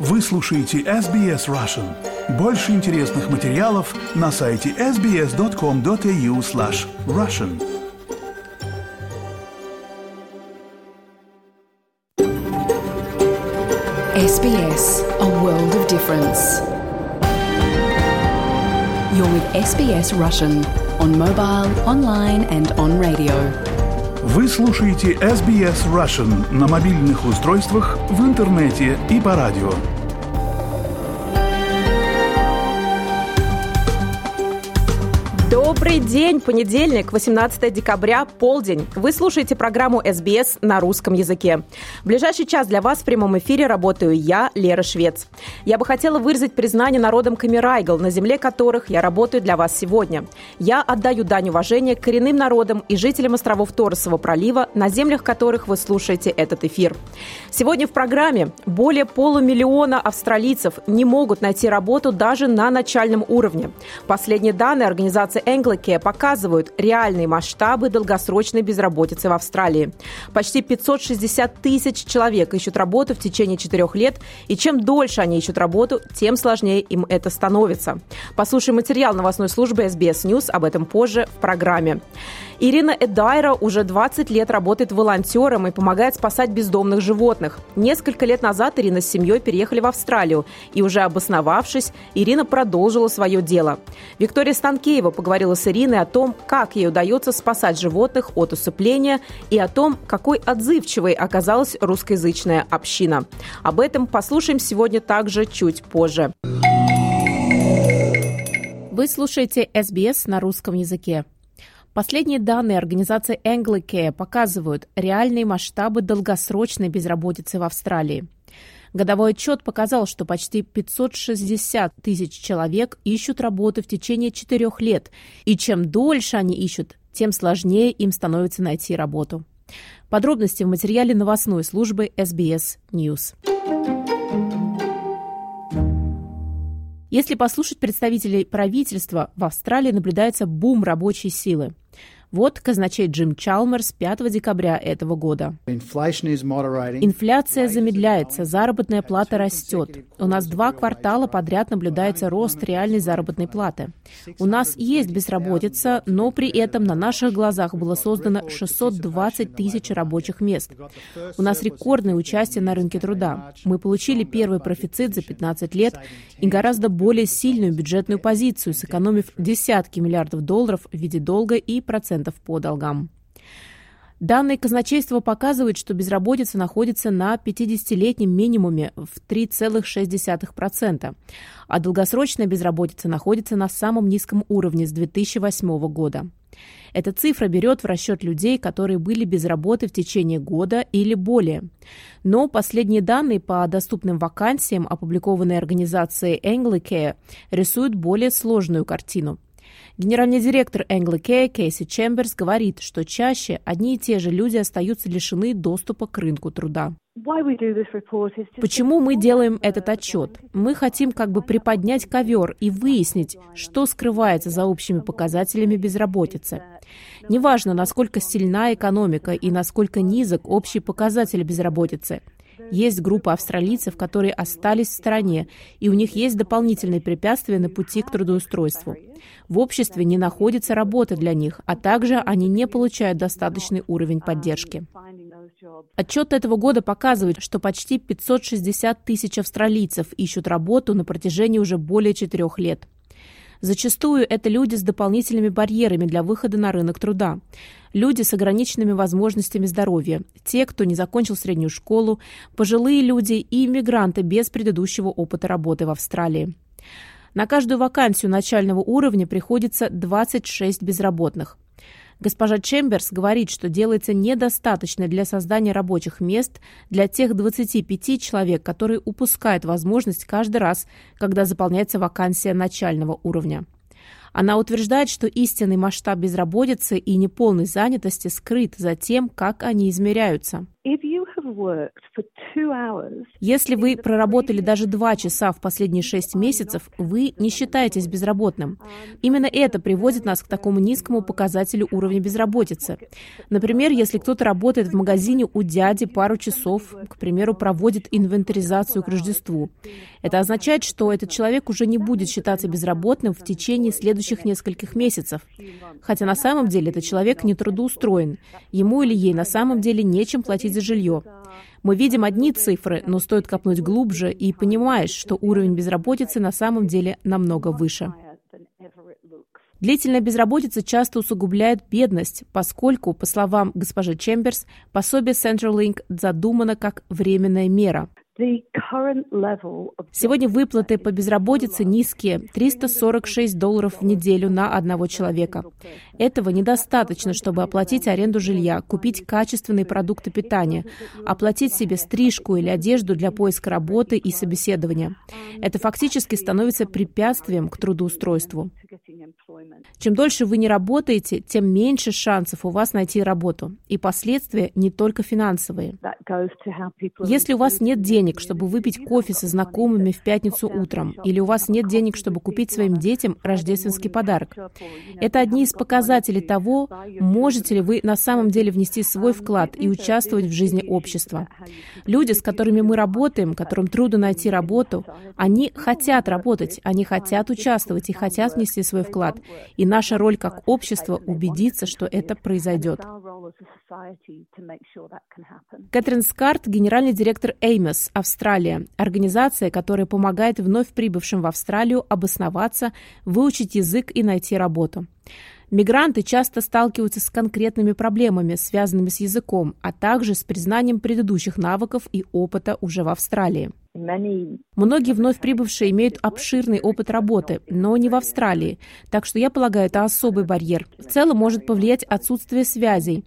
Вы слушаете SBS Russian. Больше интересных материалов на сайте sbs.com.au slash russian. SBS, a world of difference. You're with SBS Russian on mobile, online and on radio. Вы слушаете SBS Russian на мобильных устройствах, в интернете и по радио. Добрый день, понедельник, 18 декабря, полдень. Вы слушаете программу СБС на русском языке. В ближайший час для вас в прямом эфире работаю я, Лера Швец. Я бы хотела выразить признание народам Камерайгл, на земле которых я работаю для вас сегодня. Я отдаю дань уважения коренным народам и жителям островов Торосового пролива, на землях которых вы слушаете этот эфир. Сегодня в программе более полумиллиона австралийцев не могут найти работу даже на начальном уровне. Последние данные организации Anglicare показывают реальные масштабы долгосрочной безработицы в Австралии. Почти 560 тысяч человек ищут работу в течение четырех лет, и чем дольше они ищут работу, тем сложнее им это становится. Послушай материал новостной службы SBS News об этом позже в программе. Ирина Эдайра уже 20 лет работает волонтером и помогает спасать бездомных животных. Несколько лет назад Ирина с семьей переехали в Австралию, и уже обосновавшись, Ирина продолжила свое дело. Виктория Станкеева поговорила с Ириной о том, как ей удается спасать животных от усыпления и о том, какой отзывчивой оказалась русскоязычная община. Об этом послушаем сегодня также чуть позже. Вы слушаете СБС на русском языке. Последние данные организации Anglicare показывают реальные масштабы долгосрочной безработицы в Австралии. Годовой отчет показал, что почти 560 тысяч человек ищут работу в течение четырех лет, и чем дольше они ищут, тем сложнее им становится найти работу. Подробности в материале новостной службы SBS News. Если послушать представителей правительства, в Австралии наблюдается бум рабочей силы. Вот казначей Джим Чалмерс 5 декабря этого года. Инфляция замедляется, заработная плата растет. У нас два квартала подряд наблюдается рост реальной заработной платы. У нас есть безработица, но при этом на наших глазах было создано 620 тысяч рабочих мест. У нас рекордное участие на рынке труда. Мы получили первый профицит за 15 лет и гораздо более сильную бюджетную позицию, сэкономив десятки миллиардов долларов в виде долга и процентов по долгам. Данные казначейства показывают, что безработица находится на 50-летнем минимуме в 3,6%, а долгосрочная безработица находится на самом низком уровне с 2008 года. Эта цифра берет в расчет людей, которые были без работы в течение года или более. Но последние данные по доступным вакансиям, опубликованные организацией Anglicare, рисуют более сложную картину – Генеральный директор Anglicare Кейси Чемберс говорит, что чаще одни и те же люди остаются лишены доступа к рынку труда. Почему мы делаем этот отчет? Мы хотим как бы приподнять ковер и выяснить, что скрывается за общими показателями безработицы. Неважно, насколько сильна экономика и насколько низок общий показатель безработицы. Есть группа австралийцев, которые остались в стране, и у них есть дополнительные препятствия на пути к трудоустройству. В обществе не находится работы для них, а также они не получают достаточный уровень поддержки. Отчет этого года показывает, что почти 560 тысяч австралийцев ищут работу на протяжении уже более четырех лет. Зачастую это люди с дополнительными барьерами для выхода на рынок труда. Люди с ограниченными возможностями здоровья, те, кто не закончил среднюю школу, пожилые люди и иммигранты без предыдущего опыта работы в Австралии. На каждую вакансию начального уровня приходится 26 безработных. Госпожа Чемберс говорит, что делается недостаточно для создания рабочих мест для тех 25 человек, которые упускают возможность каждый раз, когда заполняется вакансия начального уровня. Она утверждает, что истинный масштаб безработицы и неполной занятости скрыт за тем, как они измеряются. Если вы проработали даже два часа в последние шесть месяцев, вы не считаетесь безработным. Именно это приводит нас к такому низкому показателю уровня безработицы. Например, если кто-то работает в магазине у дяди пару часов, к примеру, проводит инвентаризацию к Рождеству. Это означает, что этот человек уже не будет считаться безработным в течение следующих нескольких месяцев. Хотя на самом деле этот человек не трудоустроен. Ему или ей на самом деле нечем платить за жилье. Мы видим одни цифры, но стоит копнуть глубже и понимаешь, что уровень безработицы на самом деле намного выше. Длительная безработица часто усугубляет бедность, поскольку, по словам госпожи Чемберс, пособие Centralink задумано как временная мера – Сегодня выплаты по безработице низкие – 346 долларов в неделю на одного человека. Этого недостаточно, чтобы оплатить аренду жилья, купить качественные продукты питания, оплатить себе стрижку или одежду для поиска работы и собеседования. Это фактически становится препятствием к трудоустройству. Чем дольше вы не работаете, тем меньше шансов у вас найти работу. И последствия не только финансовые. Если у вас нет денег, чтобы выпить кофе со знакомыми в пятницу утром, или у вас нет денег, чтобы купить своим детям рождественский подарок, это одни из показателей того, можете ли вы на самом деле внести свой вклад и участвовать в жизни общества. Люди, с которыми мы работаем, которым трудно найти работу, они хотят работать, они хотят участвовать и хотят внести свой вклад. И наша роль как общество убедиться, что это произойдет. Кэтрин Скарт, генеральный директор Эймос, Австралия, организация, которая помогает вновь прибывшим в Австралию обосноваться, выучить язык и найти работу. Мигранты часто сталкиваются с конкретными проблемами, связанными с языком, а также с признанием предыдущих навыков и опыта уже в Австралии. Многие вновь прибывшие имеют обширный опыт работы, но не в Австралии, так что я полагаю, это особый барьер. В целом может повлиять отсутствие связей,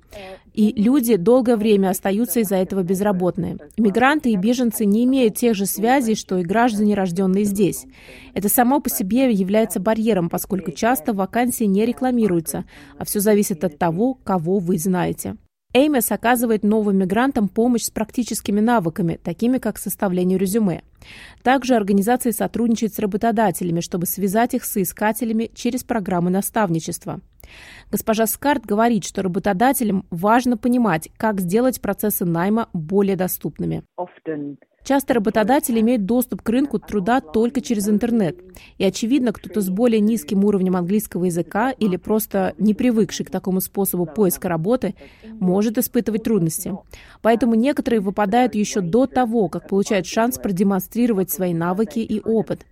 и люди долгое время остаются из-за этого безработные. Мигранты и беженцы не имеют тех же связей, что и граждане, рожденные здесь. Это само по себе является барьером, поскольку часто вакансии не рекламируются, а все зависит от того, кого вы знаете. Эймес оказывает новым мигрантам помощь с практическими навыками, такими как составление резюме. Также организация сотрудничает с работодателями, чтобы связать их с искателями через программы наставничества. Госпожа Скарт говорит, что работодателям важно понимать, как сделать процессы найма более доступными. Часто работодатели имеют доступ к рынку труда только через интернет. И очевидно, кто-то с более низким уровнем английского языка или просто не привыкший к такому способу поиска работы, может испытывать трудности. Поэтому некоторые выпадают еще до того, как получают шанс продемонстрировать свои навыки и опыт.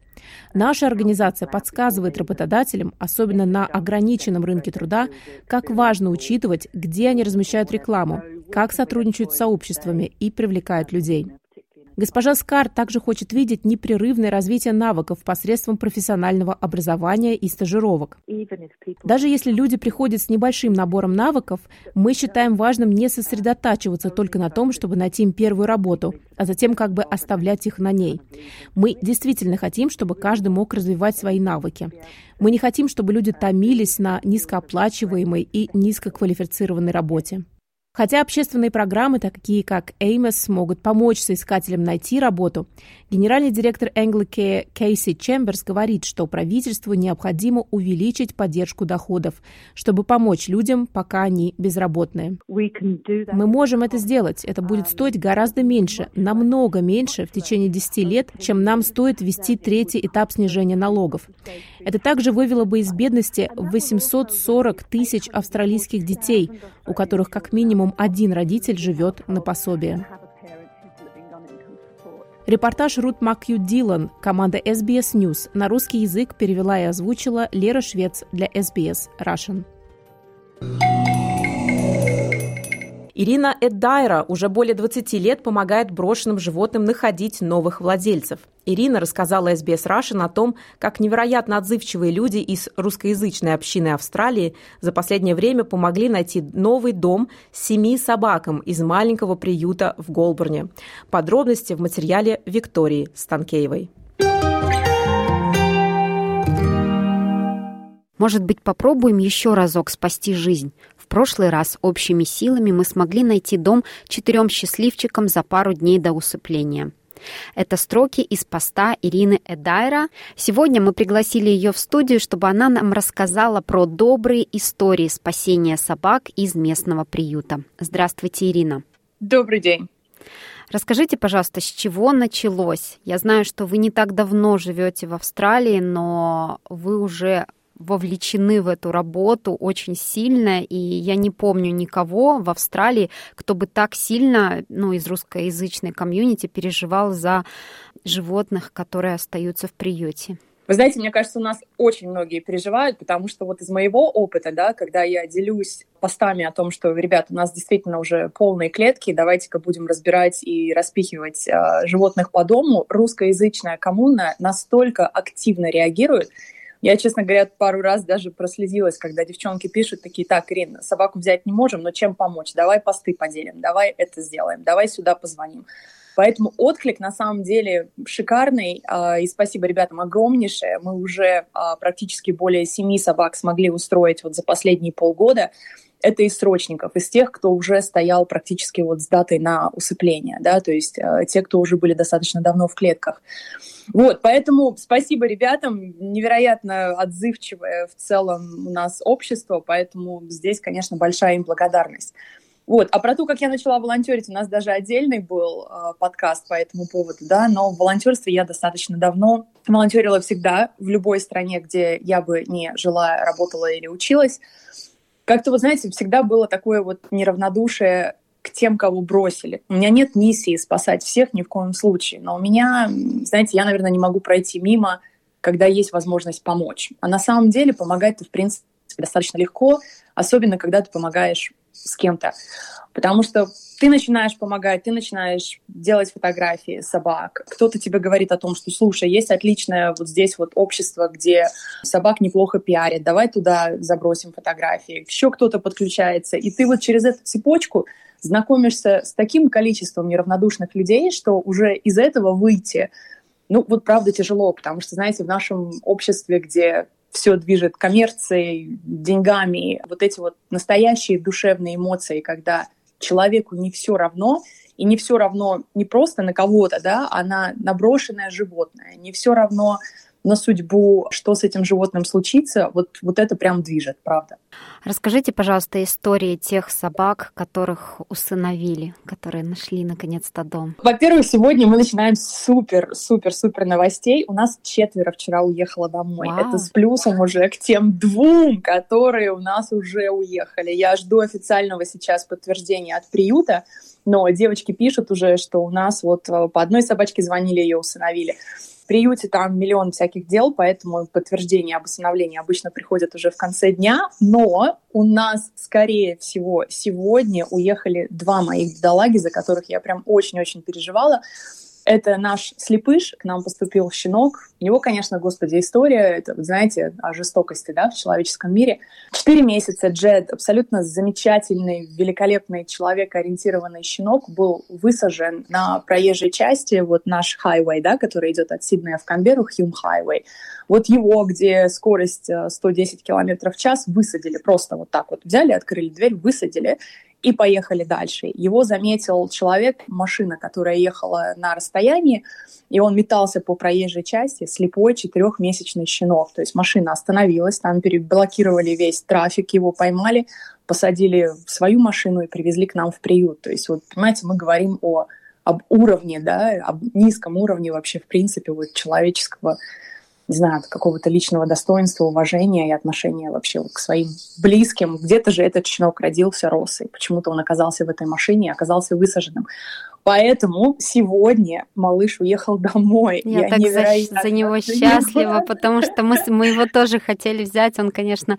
Наша организация подсказывает работодателям, особенно на ограниченном рынке труда, как важно учитывать, где они размещают рекламу, как сотрудничают с сообществами и привлекают людей. Госпожа Скар также хочет видеть непрерывное развитие навыков посредством профессионального образования и стажировок. Даже если люди приходят с небольшим набором навыков, мы считаем важным не сосредотачиваться только на том, чтобы найти им первую работу, а затем как бы оставлять их на ней. Мы действительно хотим, чтобы каждый мог развивать свои навыки. Мы не хотим, чтобы люди томились на низкооплачиваемой и низкоквалифицированной работе. Хотя общественные программы, такие как Amos, могут помочь соискателям найти работу, генеральный директор Anglicare Кейси Чемберс говорит, что правительству необходимо увеличить поддержку доходов, чтобы помочь людям, пока они безработные. Мы можем это сделать. Это будет стоить гораздо меньше, намного меньше в течение 10 лет, чем нам стоит ввести третий этап снижения налогов. Это также вывело бы из бедности 840 тысяч австралийских детей, у которых как минимум один родитель живет на пособие. Репортаж Рут Макью Дилан, команда SBS News, на русский язык перевела и озвучила Лера Швец для SBS Russian. Ирина Эддайра уже более 20 лет помогает брошенным животным находить новых владельцев. Ирина рассказала SBS Russian о том, как невероятно отзывчивые люди из русскоязычной общины Австралии за последнее время помогли найти новый дом семи собакам из маленького приюта в Голборне. Подробности в материале Виктории Станкеевой. Может быть, попробуем еще разок спасти жизнь? В прошлый раз общими силами мы смогли найти дом четырем счастливчикам за пару дней до усыпления. Это строки из поста Ирины Эдайра. Сегодня мы пригласили ее в студию, чтобы она нам рассказала про добрые истории спасения собак из местного приюта. Здравствуйте, Ирина. Добрый день. Расскажите, пожалуйста, с чего началось? Я знаю, что вы не так давно живете в Австралии, но вы уже вовлечены в эту работу очень сильно, и я не помню никого в Австралии, кто бы так сильно, ну, из русскоязычной комьюнити переживал за животных, которые остаются в приюте. Вы знаете, мне кажется, у нас очень многие переживают, потому что вот из моего опыта, да, когда я делюсь постами о том, что, ребят, у нас действительно уже полные клетки, давайте-ка будем разбирать и распихивать э, животных по дому, русскоязычная коммуна настолько активно реагирует, я, честно говоря, пару раз даже прослезилась, когда девчонки пишут такие, так, Ирина, собаку взять не можем, но чем помочь? Давай посты поделим, давай это сделаем, давай сюда позвоним. Поэтому отклик на самом деле шикарный. А, и спасибо ребятам огромнейшее. Мы уже а, практически более семи собак смогли устроить вот за последние полгода это из срочников, из тех, кто уже стоял практически вот с датой на усыпление, да, то есть э, те, кто уже были достаточно давно в клетках. Вот, поэтому спасибо ребятам, невероятно отзывчивое в целом у нас общество, поэтому здесь, конечно, большая им благодарность. Вот. А про то, как я начала волонтерить, у нас даже отдельный был э, подкаст по этому поводу, да, но в волонтерстве я достаточно давно волонтерила всегда в любой стране, где я бы не жила, работала или училась. Как-то, вы знаете, всегда было такое вот неравнодушие к тем, кого бросили. У меня нет миссии спасать всех ни в коем случае, но у меня, знаете, я, наверное, не могу пройти мимо, когда есть возможность помочь. А на самом деле помогать-то, в принципе, достаточно легко, особенно когда ты помогаешь с кем-то. Потому что ты начинаешь помогать, ты начинаешь делать фотографии собак. Кто-то тебе говорит о том, что, слушай, есть отличное вот здесь вот общество, где собак неплохо пиарят, давай туда забросим фотографии. Еще кто-то подключается. И ты вот через эту цепочку знакомишься с таким количеством неравнодушных людей, что уже из этого выйти, ну, вот правда тяжело, потому что, знаете, в нашем обществе, где все движет коммерцией, деньгами, вот эти вот настоящие душевные эмоции, когда человеку не все равно, и не все равно не просто на кого-то, да, а на наброшенное животное, не все равно на судьбу, что с этим животным случится, вот, вот это прям движет, правда. Расскажите, пожалуйста, истории тех собак, которых усыновили, которые нашли наконец-то дом. Во-первых, сегодня мы начинаем с супер, супер, супер новостей. У нас четверо вчера уехало домой. Вау. Это с плюсом уже к тем двум, которые у нас уже уехали. Я жду официального сейчас подтверждения от приюта, но девочки пишут уже, что у нас вот э, по одной собачке звонили, ее усыновили приюте там миллион всяких дел, поэтому подтверждение об усыновлении обычно приходят уже в конце дня. Но у нас, скорее всего, сегодня уехали два моих бедолаги, за которых я прям очень-очень переживала. Это наш слепыш, к нам поступил щенок. У него, конечно, господи, история, это, вы знаете, о жестокости да, в человеческом мире. Четыре месяца Джед, абсолютно замечательный, великолепный человек-ориентированный щенок, был высажен на проезжей части, вот наш хайвей, да, который идет от Сиднея в Канберру, Хьюм хайвей. Вот его, где скорость 110 э, км в час, высадили просто вот так вот. Взяли, открыли дверь, высадили и поехали дальше. Его заметил человек, машина, которая ехала на расстоянии, и он метался по проезжей части, слепой четырехмесячный щенок. То есть машина остановилась, там переблокировали весь трафик, его поймали, посадили в свою машину и привезли к нам в приют. То есть, вот, понимаете, мы говорим о, об уровне, да, об низком уровне вообще, в принципе, вот человеческого не знаю, какого-то личного достоинства, уважения и отношения вообще вот к своим близким. Где-то же этот щенок родился, рос, и почему-то он оказался в этой машине и оказался высаженным. Поэтому сегодня малыш уехал домой. Я, Я так за, за него счастлива, потому что мы, мы его тоже хотели взять. Он, конечно,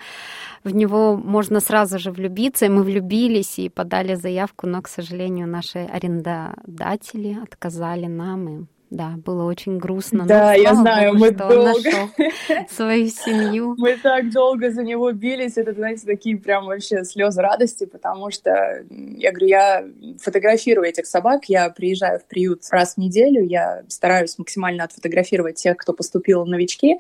в него можно сразу же влюбиться, и мы влюбились и подали заявку, но, к сожалению, наши арендодатели отказали нам, и Да, было очень грустно. Да, я знаю, Богу, мы долго... свою семью. Мы так долго за него бились, это, знаете, такие прям вообще слезы радости, потому что, я говорю, я фотографирую этих собак, я приезжаю в приют раз в неделю, я стараюсь максимально отфотографировать тех, кто поступил в новички,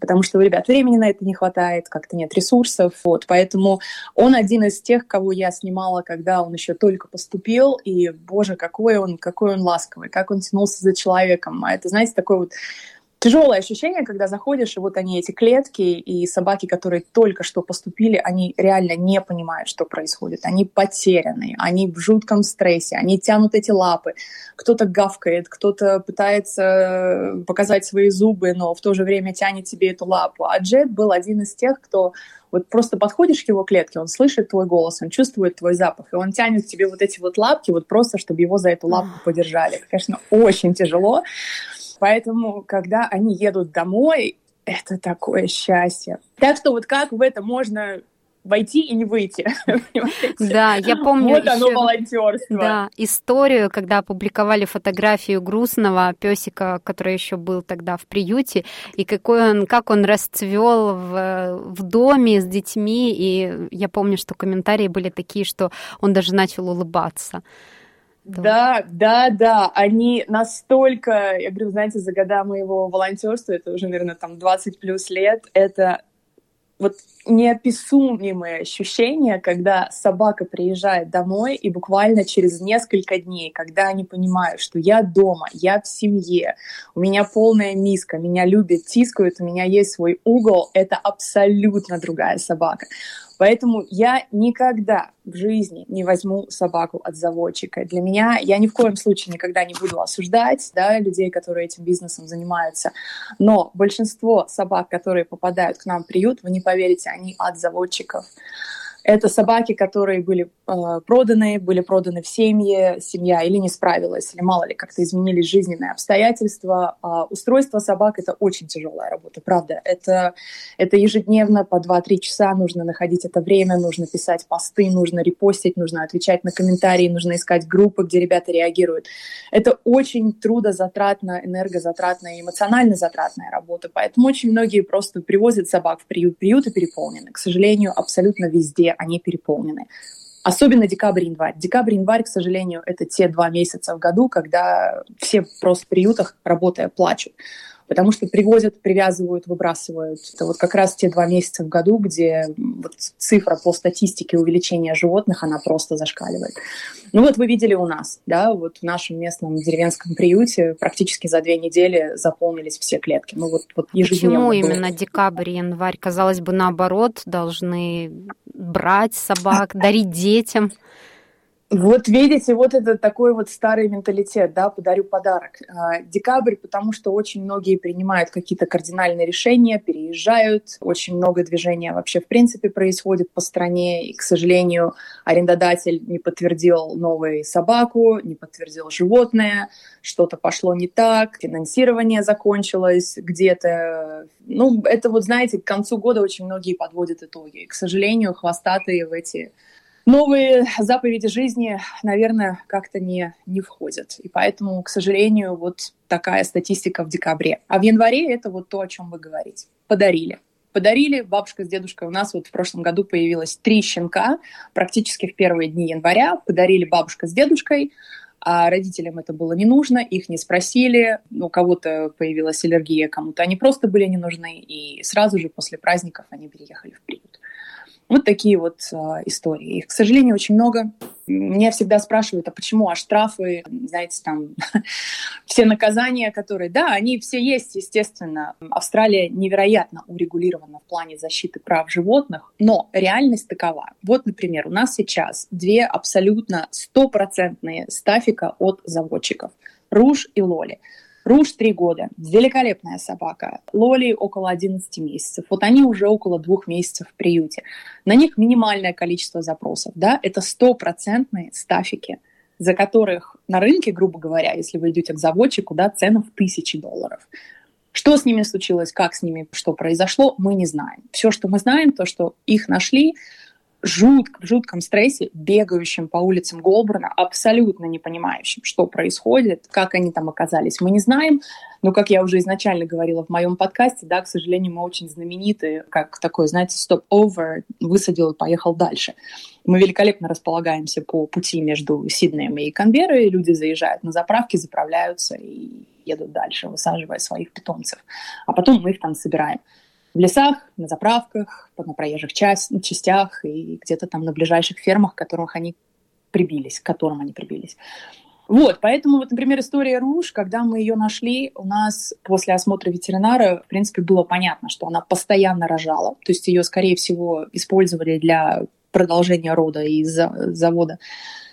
потому что у ребят времени на это не хватает, как-то нет ресурсов, вот, поэтому он один из тех, кого я снимала, когда он еще только поступил, и, боже, какой он, какой он ласковый, как он тянулся за человеком, а это, знаете, такой вот тяжелое ощущение, когда заходишь, и вот они, эти клетки, и собаки, которые только что поступили, они реально не понимают, что происходит. Они потеряны, они в жутком стрессе, они тянут эти лапы. Кто-то гавкает, кто-то пытается показать свои зубы, но в то же время тянет тебе эту лапу. А Джет был один из тех, кто вот просто подходишь к его клетке, он слышит твой голос, он чувствует твой запах, и он тянет к тебе вот эти вот лапки, вот просто, чтобы его за эту лапку подержали. Это, конечно, очень тяжело. Поэтому, когда они едут домой, это такое счастье. Так что вот как в это можно войти и не выйти. Да, я помню. Вот оно волонтерство. Да, историю, когда опубликовали фотографию грустного песика, который еще был тогда в приюте, и какой он, как он расцвел в, в доме с детьми. И я помню, что комментарии были такие, что он даже начал улыбаться. Да, да, да, они настолько, я говорю, знаете, за года моего волонтерства, это уже, наверное, там 20 плюс лет, это вот неописуемое ощущение, когда собака приезжает домой, и буквально через несколько дней, когда они понимают, что я дома, я в семье, у меня полная миска, меня любят, тискают, у меня есть свой угол, это абсолютно другая собака. Поэтому я никогда в жизни не возьму собаку от заводчика. Для меня я ни в коем случае никогда не буду осуждать да, людей, которые этим бизнесом занимаются. Но большинство собак, которые попадают к нам в приют, вы не поверите, они от заводчиков. Это собаки, которые были э, проданы, были проданы в семье, семья или не справилась, или мало ли как-то изменились жизненные обстоятельства. А устройство собак — это очень тяжелая работа, правда. Это, это ежедневно по 2-3 часа нужно находить это время, нужно писать посты, нужно репостить, нужно отвечать на комментарии, нужно искать группы, где ребята реагируют. Это очень трудозатратная, энергозатратная, эмоционально затратная работа, поэтому очень многие просто привозят собак в приют. Приюты переполнены, к сожалению, абсолютно везде они переполнены. Особенно декабрь-январь. Декабрь-январь, к сожалению, это те два месяца в году, когда все просто в приютах, работая, плачут потому что привозят, привязывают, выбрасывают. Это вот как раз те два месяца в году, где вот цифра по статистике увеличения животных, она просто зашкаливает. Ну вот вы видели у нас, да, вот в нашем местном деревенском приюте практически за две недели заполнились все клетки. Ну вот, вот ежедневно. Почему именно декабрь январь? Казалось бы, наоборот, должны брать собак, дарить детям. Вот видите, вот это такой вот старый менталитет, да, подарю подарок. А, декабрь, потому что очень многие принимают какие-то кардинальные решения, переезжают, очень много движения вообще в принципе происходит по стране, и, к сожалению, арендодатель не подтвердил новую собаку, не подтвердил животное, что-то пошло не так, финансирование закончилось где-то. Ну, это вот, знаете, к концу года очень многие подводят итоги. К сожалению, хвостатые в эти новые заповеди жизни, наверное, как-то не, не входят. И поэтому, к сожалению, вот такая статистика в декабре. А в январе это вот то, о чем вы говорите. Подарили. Подарили бабушка с дедушкой. У нас вот в прошлом году появилось три щенка практически в первые дни января. Подарили бабушка с дедушкой а родителям это было не нужно, их не спросили, у кого-то появилась аллергия, кому-то они просто были не нужны, и сразу же после праздников они переехали в приют. Вот такие вот э, истории. Их, к сожалению, очень много. Меня всегда спрашивают, а почему, а штрафы, знаете, там, все наказания, которые, да, они все есть, естественно. Австралия невероятно урегулирована в плане защиты прав животных, но реальность такова. Вот, например, у нас сейчас две абсолютно стопроцентные стафика от заводчиков. Руж и Лоли. Руж три года, великолепная собака. Лоли около 11 месяцев. Вот они уже около двух месяцев в приюте. На них минимальное количество запросов. Да? Это стопроцентные стафики, за которых на рынке, грубо говоря, если вы идете к заводчику, да, цена в тысячи долларов. Что с ними случилось, как с ними, что произошло, мы не знаем. Все, что мы знаем, то, что их нашли, жутко, в жутком стрессе, бегающим по улицам Голборна, абсолютно не понимающим, что происходит, как они там оказались. Мы не знаем, но, как я уже изначально говорила в моем подкасте, да, к сожалению, мы очень знамениты, как такой, знаете, стоп-овер, высадил и поехал дальше. Мы великолепно располагаемся по пути между Сиднеем и Канберой, люди заезжают на заправки, заправляются и едут дальше, высаживая своих питомцев. А потом мы их там собираем в лесах, на заправках, на проезжих часть, частях и где-то там на ближайших фермах, к которым они прибились, к которым они прибились. Вот, поэтому вот, например, история Руж, когда мы ее нашли, у нас после осмотра ветеринара, в принципе, было понятно, что она постоянно рожала, то есть ее, скорее всего, использовали для продолжения рода из завода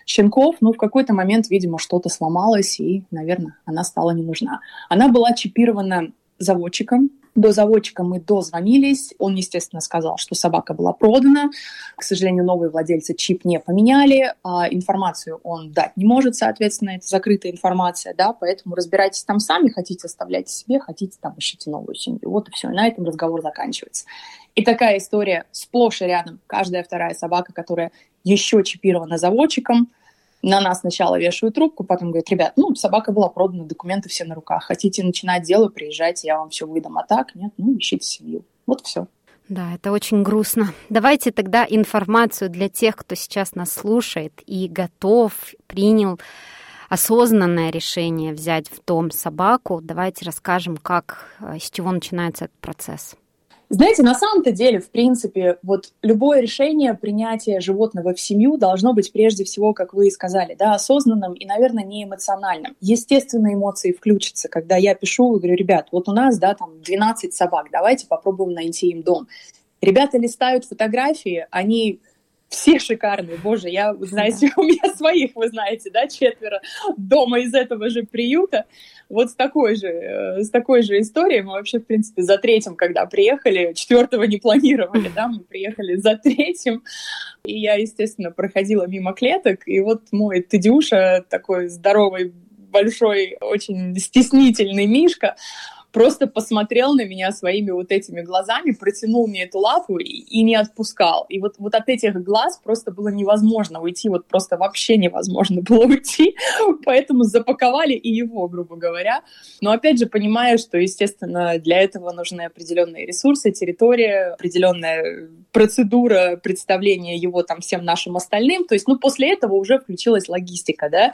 щенков, но в какой-то момент, видимо, что-то сломалось, и, наверное, она стала не нужна. Она была чипирована заводчиком, до заводчика мы дозвонились. Он, естественно, сказал, что собака была продана. К сожалению, новые владельцы чип не поменяли. А информацию он дать не может, соответственно, это закрытая информация, да, поэтому разбирайтесь там сами, хотите оставляйте себе, хотите там ищите новую семью. Вот и все, и на этом разговор заканчивается. И такая история сплошь и рядом. Каждая вторая собака, которая еще чипирована заводчиком – на нас сначала вешают трубку, потом говорят, ребят, ну, собака была продана, документы все на руках. Хотите начинать дело, приезжайте, я вам все выдам. А так, нет, ну, ищите семью. Вот все. Да, это очень грустно. Давайте тогда информацию для тех, кто сейчас нас слушает и готов, принял осознанное решение взять в дом собаку. Давайте расскажем, как, э, с чего начинается этот процесс. Знаете, на самом-то деле, в принципе, вот любое решение принятия животного в семью должно быть прежде всего, как вы и сказали, да, осознанным и, наверное, не эмоциональным. Естественно, эмоции включатся, когда я пишу и говорю, ребят, вот у нас, да, там 12 собак, давайте попробуем найти им дом. Ребята листают фотографии, они все шикарные. Боже, я, знаете, у меня своих, вы знаете, да, четверо дома из этого же приюта. Вот с такой же, э, с такой же историей мы вообще, в принципе, за третьим, когда приехали, четвертого не планировали, да, мы приехали за третьим, и я, естественно, проходила мимо клеток, и вот мой Тедюша, такой здоровый, большой, очень стеснительный Мишка, просто посмотрел на меня своими вот этими глазами, протянул мне эту лапу и, и не отпускал. И вот, вот от этих глаз просто было невозможно уйти, вот просто вообще невозможно было уйти, поэтому запаковали и его, грубо говоря. Но опять же, понимая, что, естественно, для этого нужны определенные ресурсы, территория, определенная процедура представления его там всем нашим остальным. То есть, ну, после этого уже включилась логистика, да,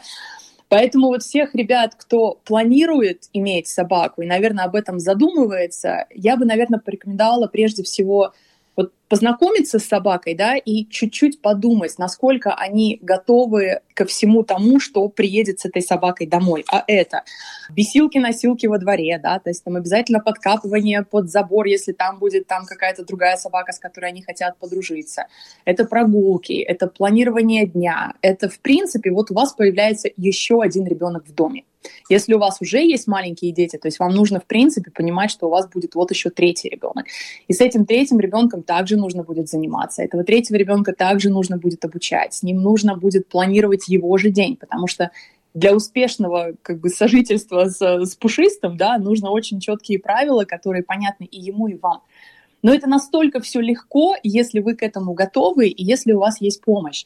Поэтому вот всех ребят, кто планирует иметь собаку и, наверное, об этом задумывается, я бы, наверное, порекомендовала прежде всего вот познакомиться с собакой, да, и чуть-чуть подумать, насколько они готовы ко всему тому, что приедет с этой собакой домой. А это бесилки-носилки во дворе, да, то есть там обязательно подкапывание под забор, если там будет там какая-то другая собака, с которой они хотят подружиться. Это прогулки, это планирование дня, это, в принципе, вот у вас появляется еще один ребенок в доме. Если у вас уже есть маленькие дети, то есть вам нужно, в принципе, понимать, что у вас будет вот еще третий ребенок. И с этим третьим ребенком также нужно будет заниматься. Этого третьего ребенка также нужно будет обучать. С ним нужно будет планировать его же день, потому что для успешного как бы сожительства с, с пушистым, да, нужно очень четкие правила, которые понятны и ему, и вам. Но это настолько все легко, если вы к этому готовы и если у вас есть помощь.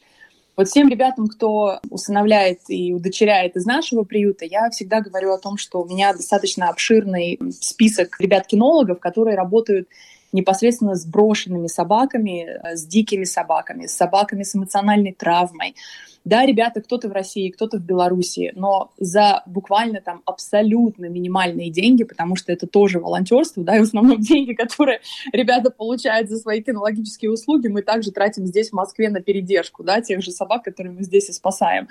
Вот всем ребятам, кто усыновляет и удочеряет из нашего приюта, я всегда говорю о том, что у меня достаточно обширный список ребят-кинологов, которые работают непосредственно с брошенными собаками, э, с дикими собаками, с собаками с эмоциональной травмой. Да, ребята, кто-то в России, кто-то в Беларуси, но за буквально там абсолютно минимальные деньги, потому что это тоже волонтерство, да, и в основном деньги, которые ребята получают за свои кинологические услуги, мы также тратим здесь, в Москве, на передержку, да, тех же собак, которые мы здесь и спасаем.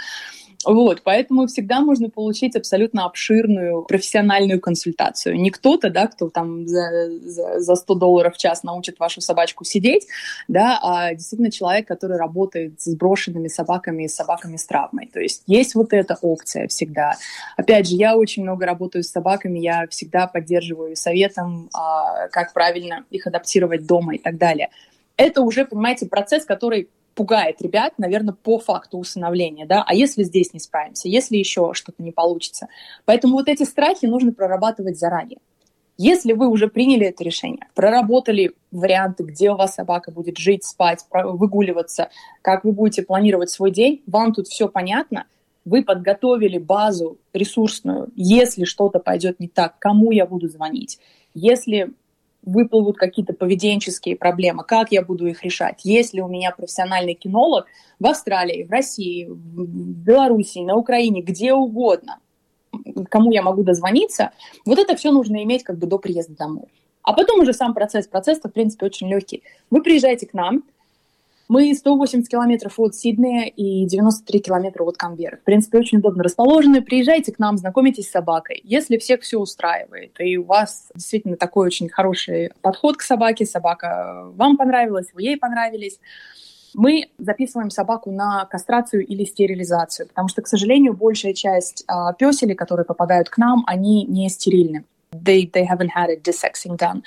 Вот, поэтому всегда можно получить абсолютно обширную профессиональную консультацию. Не кто-то, да, кто там за, за, за 100 долларов в час научит вашу собачку сидеть, да, а действительно человек, который работает с брошенными собаками и собаками с травмой. То есть есть вот эта опция всегда. Опять же, я очень много работаю с собаками, я всегда поддерживаю советом, а, как правильно их адаптировать дома и так далее. Это уже, понимаете, процесс, который пугает ребят, наверное, по факту усыновления, да, а если здесь не справимся, если еще что-то не получится. Поэтому вот эти страхи нужно прорабатывать заранее. Если вы уже приняли это решение, проработали варианты, где у вас собака будет жить, спать, выгуливаться, как вы будете планировать свой день, вам тут все понятно, вы подготовили базу ресурсную, если что-то пойдет не так, кому я буду звонить, если выплывут какие-то поведенческие проблемы, как я буду их решать. Если у меня профессиональный кинолог в Австралии, в России, в Беларуси, на Украине, где угодно, кому я могу дозвониться, вот это все нужно иметь как бы до приезда домой. А потом уже сам процесс. Процесс-то, в принципе, очень легкий. Вы приезжаете к нам, мы 180 километров от Сиднея и 93 километра от Камберы. В принципе, очень удобно расположены. Приезжайте к нам, знакомитесь с собакой. Если всех все устраивает, и у вас действительно такой очень хороший подход к собаке, собака вам понравилась, вы ей понравились, мы записываем собаку на кастрацию или стерилизацию, потому что, к сожалению, большая часть а, песелей, которые попадают к нам, они не стерильны. They, they haven't had a desexing done.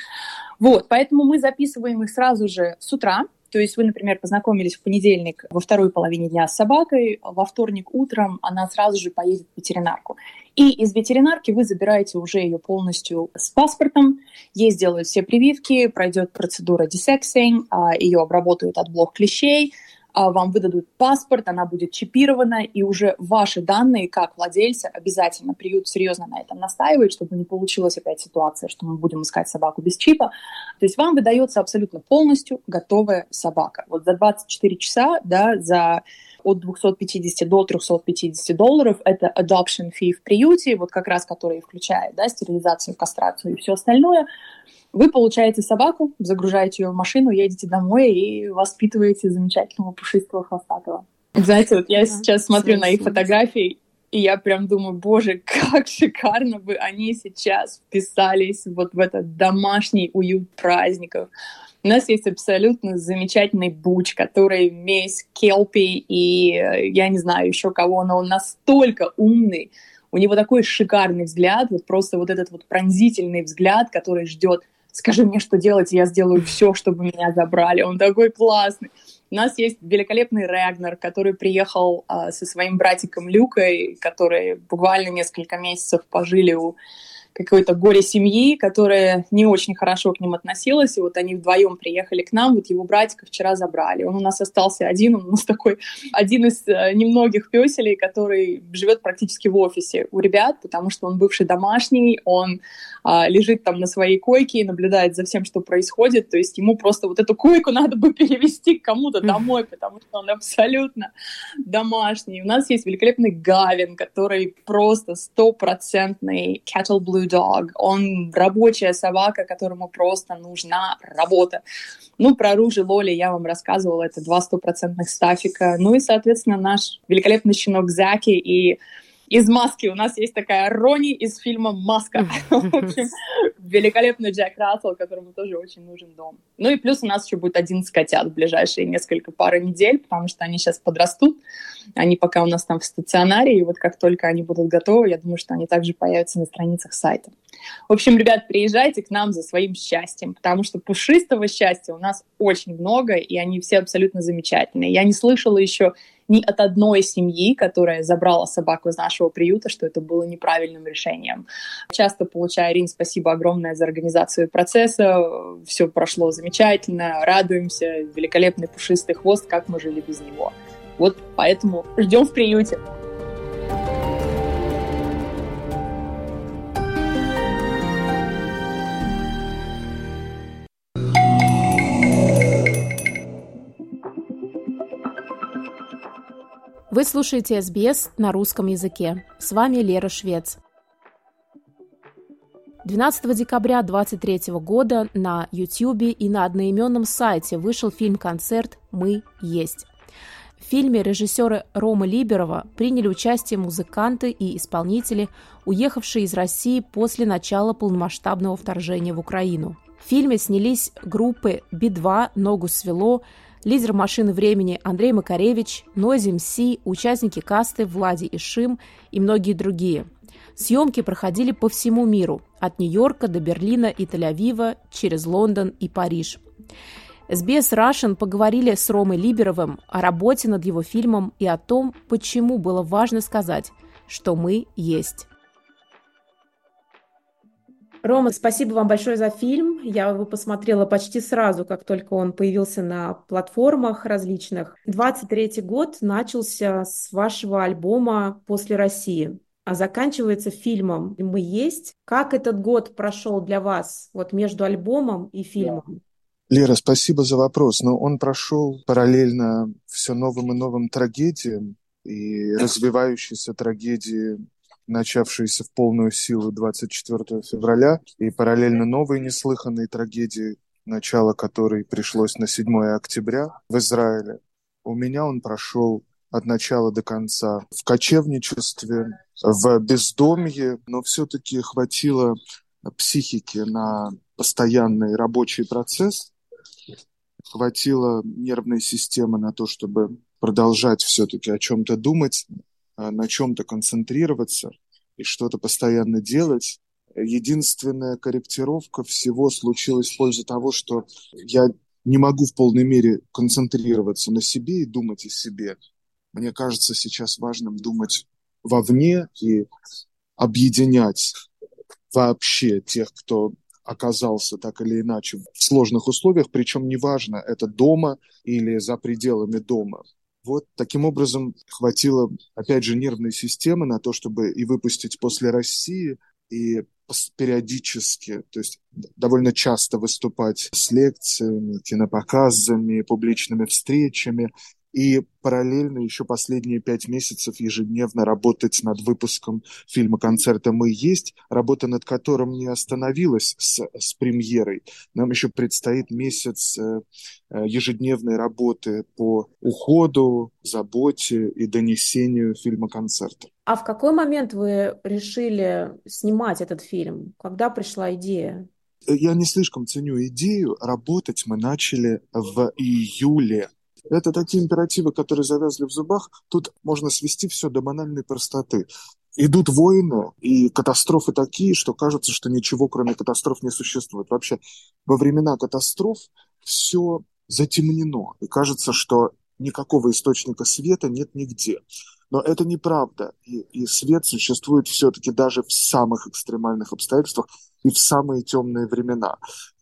Вот, поэтому мы записываем их сразу же с утра, то есть вы, например, познакомились в понедельник во второй половине дня с собакой, во вторник утром она сразу же поедет в ветеринарку. И из ветеринарки вы забираете уже ее полностью с паспортом, ей сделают все прививки, пройдет процедура десексинг, ее обработают от блок клещей, а, вам выдадут паспорт, она будет чипирована, и уже ваши данные как владельца обязательно приют серьезно на этом настаивает, чтобы не получилась опять ситуация, что мы будем искать собаку без чипа. То есть вам выдается абсолютно полностью готовая собака. Вот за 24 часа, да, за от 250 до 350 долларов. Это adoption fee в приюте, вот как раз который включает да, стерилизацию, кастрацию и все остальное. Вы получаете собаку, загружаете ее в машину, едете домой и воспитываете замечательного пушистого хвостатого. Знаете, вот я сейчас смотрю на их фотографии, и я прям думаю, боже, как шикарно бы они сейчас вписались вот в этот домашний уют праздников. У нас есть абсолютно замечательный буч, который весь келпи и я не знаю еще кого, но он настолько умный, у него такой шикарный взгляд, вот просто вот этот вот пронзительный взгляд, который ждет скажи мне, что делать, и я сделаю все, чтобы меня забрали. Он такой классный. У нас есть великолепный Регнер, который приехал а, со своим братиком Люкой, которые буквально несколько месяцев пожили у какой-то горе семьи, которая не очень хорошо к ним относилась, и вот они вдвоем приехали к нам, вот его братика вчера забрали. Он у нас остался один, он у нас такой один из э, немногих песелей, который живет практически в офисе у ребят, потому что он бывший домашний, он а, лежит там на своей койке и наблюдает за всем, что происходит, то есть ему просто вот эту койку надо бы перевести к кому-то домой, потому что он абсолютно домашний. У нас есть великолепный Гавин, который просто стопроцентный cattle blue Dog. Он рабочая собака, которому просто нужна работа. Ну, про Ружи Лоли я вам рассказывала, это два стопроцентных стафика. Ну и, соответственно, наш великолепный щенок Заки и из «Маски» у нас есть такая Рони из фильма «Маска». В общем, великолепный Джек Рассел, которому тоже очень нужен дом. Ну и плюс у нас еще будет 11 котят в ближайшие несколько пары недель, потому что они сейчас подрастут. Они пока у нас там в стационаре, и вот как только они будут готовы, я думаю, что они также появятся на страницах сайта. В общем, ребят, приезжайте к нам за своим счастьем, потому что пушистого счастья у нас очень много, и они все абсолютно замечательные. Я не слышала еще ни от одной семьи, которая забрала собаку из нашего приюта, что это было неправильным решением. Часто получаю, Рин, спасибо огромное за организацию процесса, все прошло замечательно, радуемся, великолепный пушистый хвост, как мы жили без него. Вот поэтому ждем в приюте. Вы слушаете СБС на русском языке. С вами Лера Швец. 12 декабря 2023 года на YouTube и на одноименном сайте вышел фильм-концерт «Мы есть». В фильме режиссеры Рома Либерова приняли участие музыканты и исполнители, уехавшие из России после начала полномасштабного вторжения в Украину. В фильме снялись группы Би-2, «Ногу свело», лидер «Машины времени» Андрей Макаревич, Нойзи МС, участники касты Влади Ишим и многие другие. Съемки проходили по всему миру, от Нью-Йорка до Берлина и Тель-Авива, через Лондон и Париж. SBS Russian поговорили с Ромой Либеровым о работе над его фильмом и о том, почему было важно сказать, что мы есть. Рома, спасибо вам большое за фильм. Я его посмотрела почти сразу, как только он появился на платформах различных. 23 год начался с вашего альбома «После России», а заканчивается фильмом «Мы есть». Как этот год прошел для вас вот между альбомом и фильмом? Лера, спасибо за вопрос. Но он прошел параллельно все новым и новым трагедиям и развивающейся трагедии начавшиеся в полную силу 24 февраля, и параллельно новые неслыханные трагедии, начало которой пришлось на 7 октября в Израиле. У меня он прошел от начала до конца в кочевничестве, в бездомье, но все-таки хватило психики на постоянный рабочий процесс, хватило нервной системы на то, чтобы продолжать все-таки о чем-то думать, на чем-то концентрироваться и что-то постоянно делать. Единственная корректировка всего случилась в пользу того, что я не могу в полной мере концентрироваться на себе и думать о себе. Мне кажется сейчас важным думать вовне и объединять вообще тех, кто оказался так или иначе в сложных условиях, причем неважно, это дома или за пределами дома. Вот таким образом хватило, опять же, нервной системы на то, чтобы и выпустить после России, и периодически, то есть довольно часто выступать с лекциями, кинопоказами, публичными встречами, и параллельно еще последние пять месяцев ежедневно работать над выпуском фильма-концерта «Мы есть», работа над которым не остановилась с, с премьерой. Нам еще предстоит месяц э, э, ежедневной работы по уходу, заботе и донесению фильма-концерта. А в какой момент вы решили снимать этот фильм? Когда пришла идея? Я не слишком ценю идею. Работать мы начали в июле это такие императивы, которые завязли в зубах. Тут можно свести все до банальной простоты. Идут войны и катастрофы такие, что кажется, что ничего кроме катастроф не существует. Вообще, во времена катастроф все затемнено. И кажется, что никакого источника света нет нигде. Но это неправда. И, и свет существует все-таки даже в самых экстремальных обстоятельствах и в самые темные времена.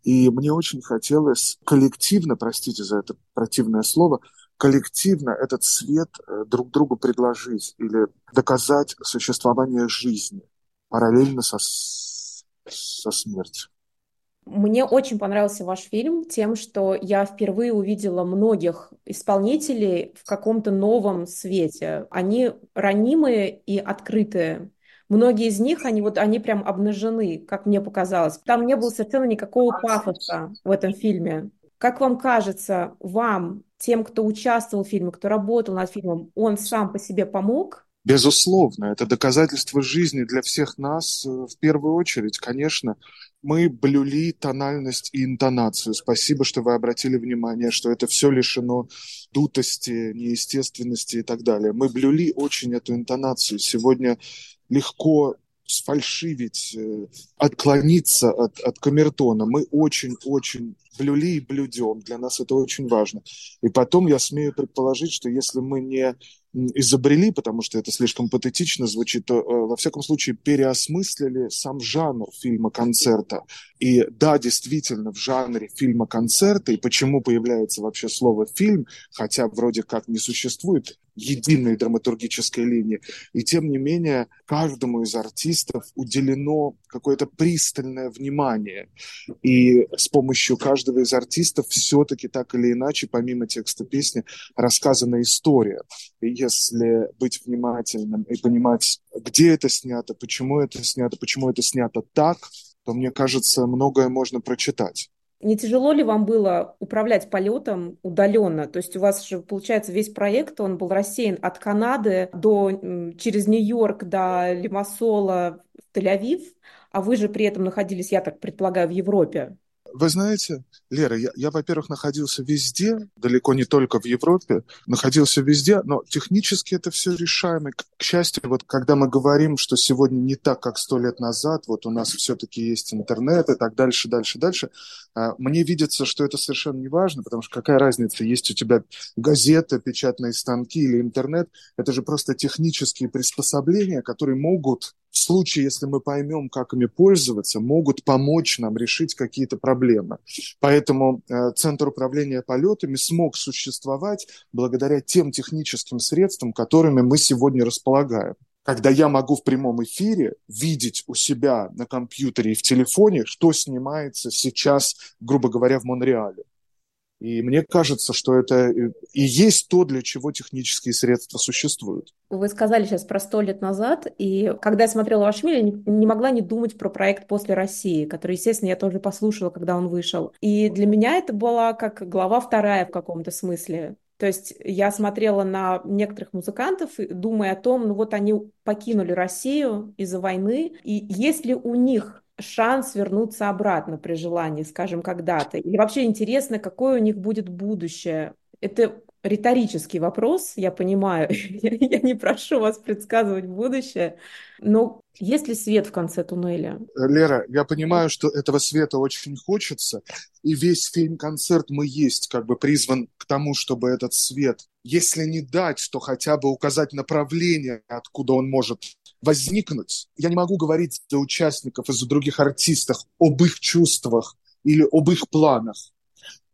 И мне очень хотелось коллективно, простите за это противное слово, коллективно этот свет э, друг другу предложить или доказать существование жизни параллельно со, со смертью. Мне очень понравился ваш фильм тем, что я впервые увидела многих исполнителей в каком-то новом свете. Они ранимые и открытые. Многие из них, они вот, они прям обнажены, как мне показалось. Там не было совершенно никакого пафоса в этом фильме. Как вам кажется, вам, тем, кто участвовал в фильме, кто работал над фильмом, он сам по себе помог? Безусловно, это доказательство жизни для всех нас э, в первую очередь, конечно. Мы блюли тональность и интонацию. Спасибо, что вы обратили внимание, что это все лишено дутости, неестественности и так далее. Мы блюли очень эту интонацию. Сегодня легко сфальшивить, э, отклониться от, от камертона. Мы очень-очень блюли и блюдем. Для нас это очень важно. И потом я смею предположить, что если мы не изобрели, потому что это слишком патетично звучит, то, э, во всяком случае, переосмыслили сам жанр фильма-концерта. И да, действительно, в жанре фильма-концерта, и почему появляется вообще слово «фильм», хотя вроде как не существует единой драматургической линии. И тем не менее, каждому из артистов уделено какое-то пристальное внимание. И с помощью каждого из артистов все-таки так или иначе, помимо текста песни, рассказана история. И если быть внимательным и понимать, где это снято, почему это снято, почему это снято так, то, мне кажется, многое можно прочитать. Не тяжело ли вам было управлять полетом удаленно? То есть у вас же, получается, весь проект, он был рассеян от Канады до, через Нью-Йорк до Лимассола в Тель-Авив, а вы же при этом находились, я так предполагаю, в Европе. Вы знаете, Лера, я, я, во-первых, находился везде, далеко не только в Европе, находился везде, но технически это все решаемо. К, к счастью, вот когда мы говорим, что сегодня не так, как сто лет назад, вот у нас все-таки есть интернет и так дальше, дальше, дальше, а, мне видится, что это совершенно не важно, потому что какая разница, есть у тебя газета, печатные станки или интернет, это же просто технические приспособления, которые могут в случае, если мы поймем, как ими пользоваться, могут помочь нам решить какие-то проблемы. Поэтому э, Центр управления полетами смог существовать благодаря тем техническим средствам, которыми мы сегодня располагаем когда я могу в прямом эфире видеть у себя на компьютере и в телефоне, что снимается сейчас, грубо говоря, в Монреале. И мне кажется, что это и есть то, для чего технические средства существуют. Вы сказали сейчас про сто лет назад, и когда я смотрела ваш фильм, я не, не могла не думать про проект «После России», который, естественно, я тоже послушала, когда он вышел. И для меня это была как глава вторая в каком-то смысле. То есть я смотрела на некоторых музыкантов, думая о том, ну вот они покинули Россию из-за войны, и есть ли у них шанс вернуться обратно при желании, скажем, когда-то? Или вообще интересно, какое у них будет будущее? Это риторический вопрос, я понимаю, я не прошу вас предсказывать будущее, но есть ли свет в конце туннеля? Лера, я понимаю, что этого света очень хочется, и весь фильм-концерт «Мы есть» как бы призван к тому, чтобы этот свет, если не дать, то хотя бы указать направление, откуда он может возникнуть. Я не могу говорить за участников и за других артистов об их чувствах или об их планах.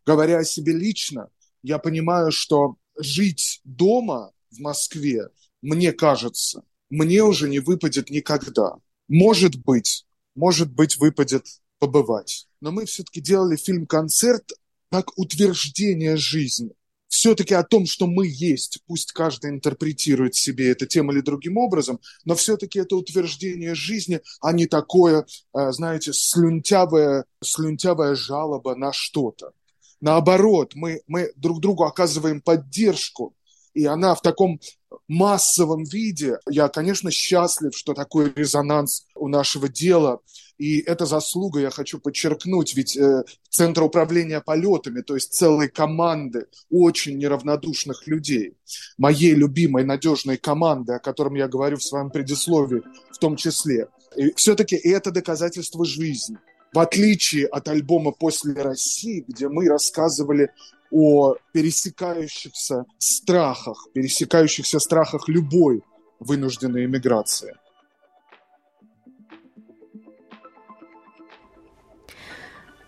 Говоря о себе лично, я понимаю, что жить дома в Москве, мне кажется, мне уже не выпадет никогда. Может быть, может быть, выпадет побывать. Но мы все-таки делали фильм-концерт как утверждение жизни. Все-таки о том, что мы есть, пусть каждый интерпретирует себе это тем или другим образом, но все-таки это утверждение жизни, а не такое, э, знаете, слюнтявая, слюнтявая жалоба на что-то. Наоборот, мы, мы друг другу оказываем поддержку, и она в таком массовом виде. Я, конечно, счастлив, что такой резонанс у нашего дела. И это заслуга, я хочу подчеркнуть, ведь э, Центр управления полетами, то есть целой команды очень неравнодушных людей, моей любимой надежной команды, о котором я говорю в своем предисловии в том числе. И все-таки это доказательство жизни в отличие от альбома «После России», где мы рассказывали о пересекающихся страхах, пересекающихся страхах любой вынужденной эмиграции.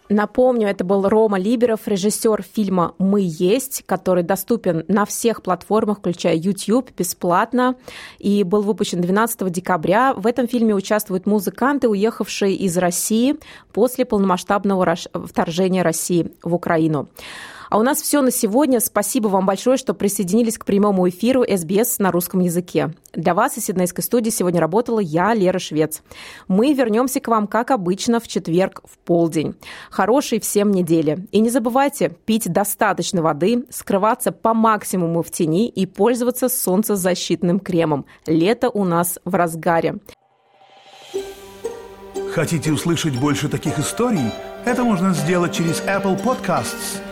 Напомню, это был Рома Либеров, режиссер фильма «Мы есть», который доступен на всех платформах, включая YouTube, бесплатно, и был выпущен 12 декабря. В этом фильме участвуют музыканты, уехавшие из России после полномасштабного вторжения России в Украину. А у нас все на сегодня. Спасибо вам большое, что присоединились к прямому эфиру СБС на русском языке. Для вас из Сиднейской студии сегодня работала я, Лера Швец. Мы вернемся к вам, как обычно, в четверг в полдень. Хорошей всем недели. И не забывайте пить достаточно воды, скрываться по максимуму в тени и пользоваться солнцезащитным кремом. Лето у нас в разгаре. Хотите услышать больше таких историй? Это можно сделать через Apple Podcasts –